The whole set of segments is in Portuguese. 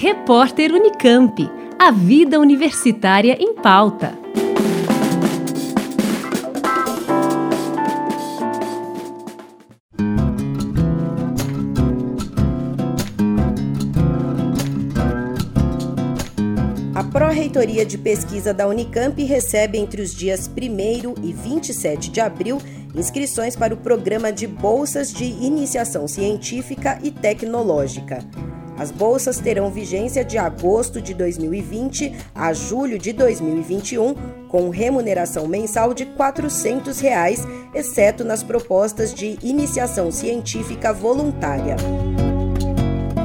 Repórter Unicamp. A vida universitária em pauta. A Pró-Reitoria de Pesquisa da Unicamp recebe entre os dias 1 e 27 de abril inscrições para o programa de bolsas de iniciação científica e tecnológica. As bolsas terão vigência de agosto de 2020 a julho de 2021, com remuneração mensal de 400 reais, exceto nas propostas de iniciação científica voluntária.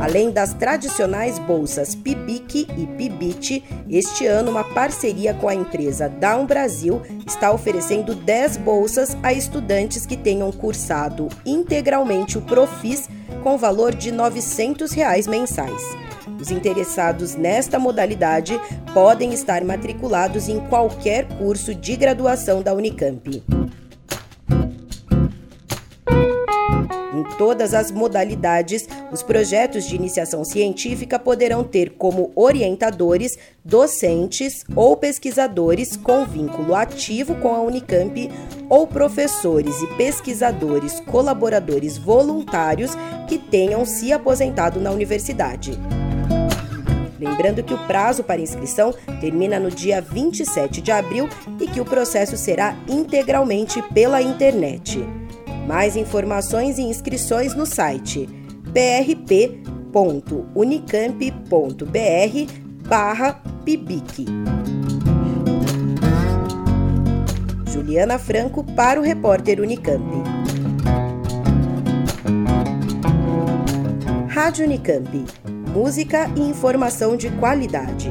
Além das tradicionais bolsas PIBIC e PIBIT, este ano uma parceria com a empresa Down Brasil está oferecendo 10 bolsas a estudantes que tenham cursado integralmente o Profis com valor de 900 reais mensais. Os interessados nesta modalidade podem estar matriculados em qualquer curso de graduação da Unicamp. Em todas as modalidades, os projetos de iniciação científica poderão ter como orientadores docentes ou pesquisadores com vínculo ativo com a Unicamp ou professores e pesquisadores colaboradores voluntários que tenham se aposentado na universidade. Lembrando que o prazo para inscrição termina no dia 27 de abril e que o processo será integralmente pela internet. Mais informações e inscrições no site brp.unicamp.br barra pibic. Juliana Franco para o repórter Unicamp. Rádio Unicamp. Música e informação de qualidade.